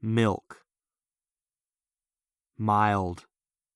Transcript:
milk. Mild.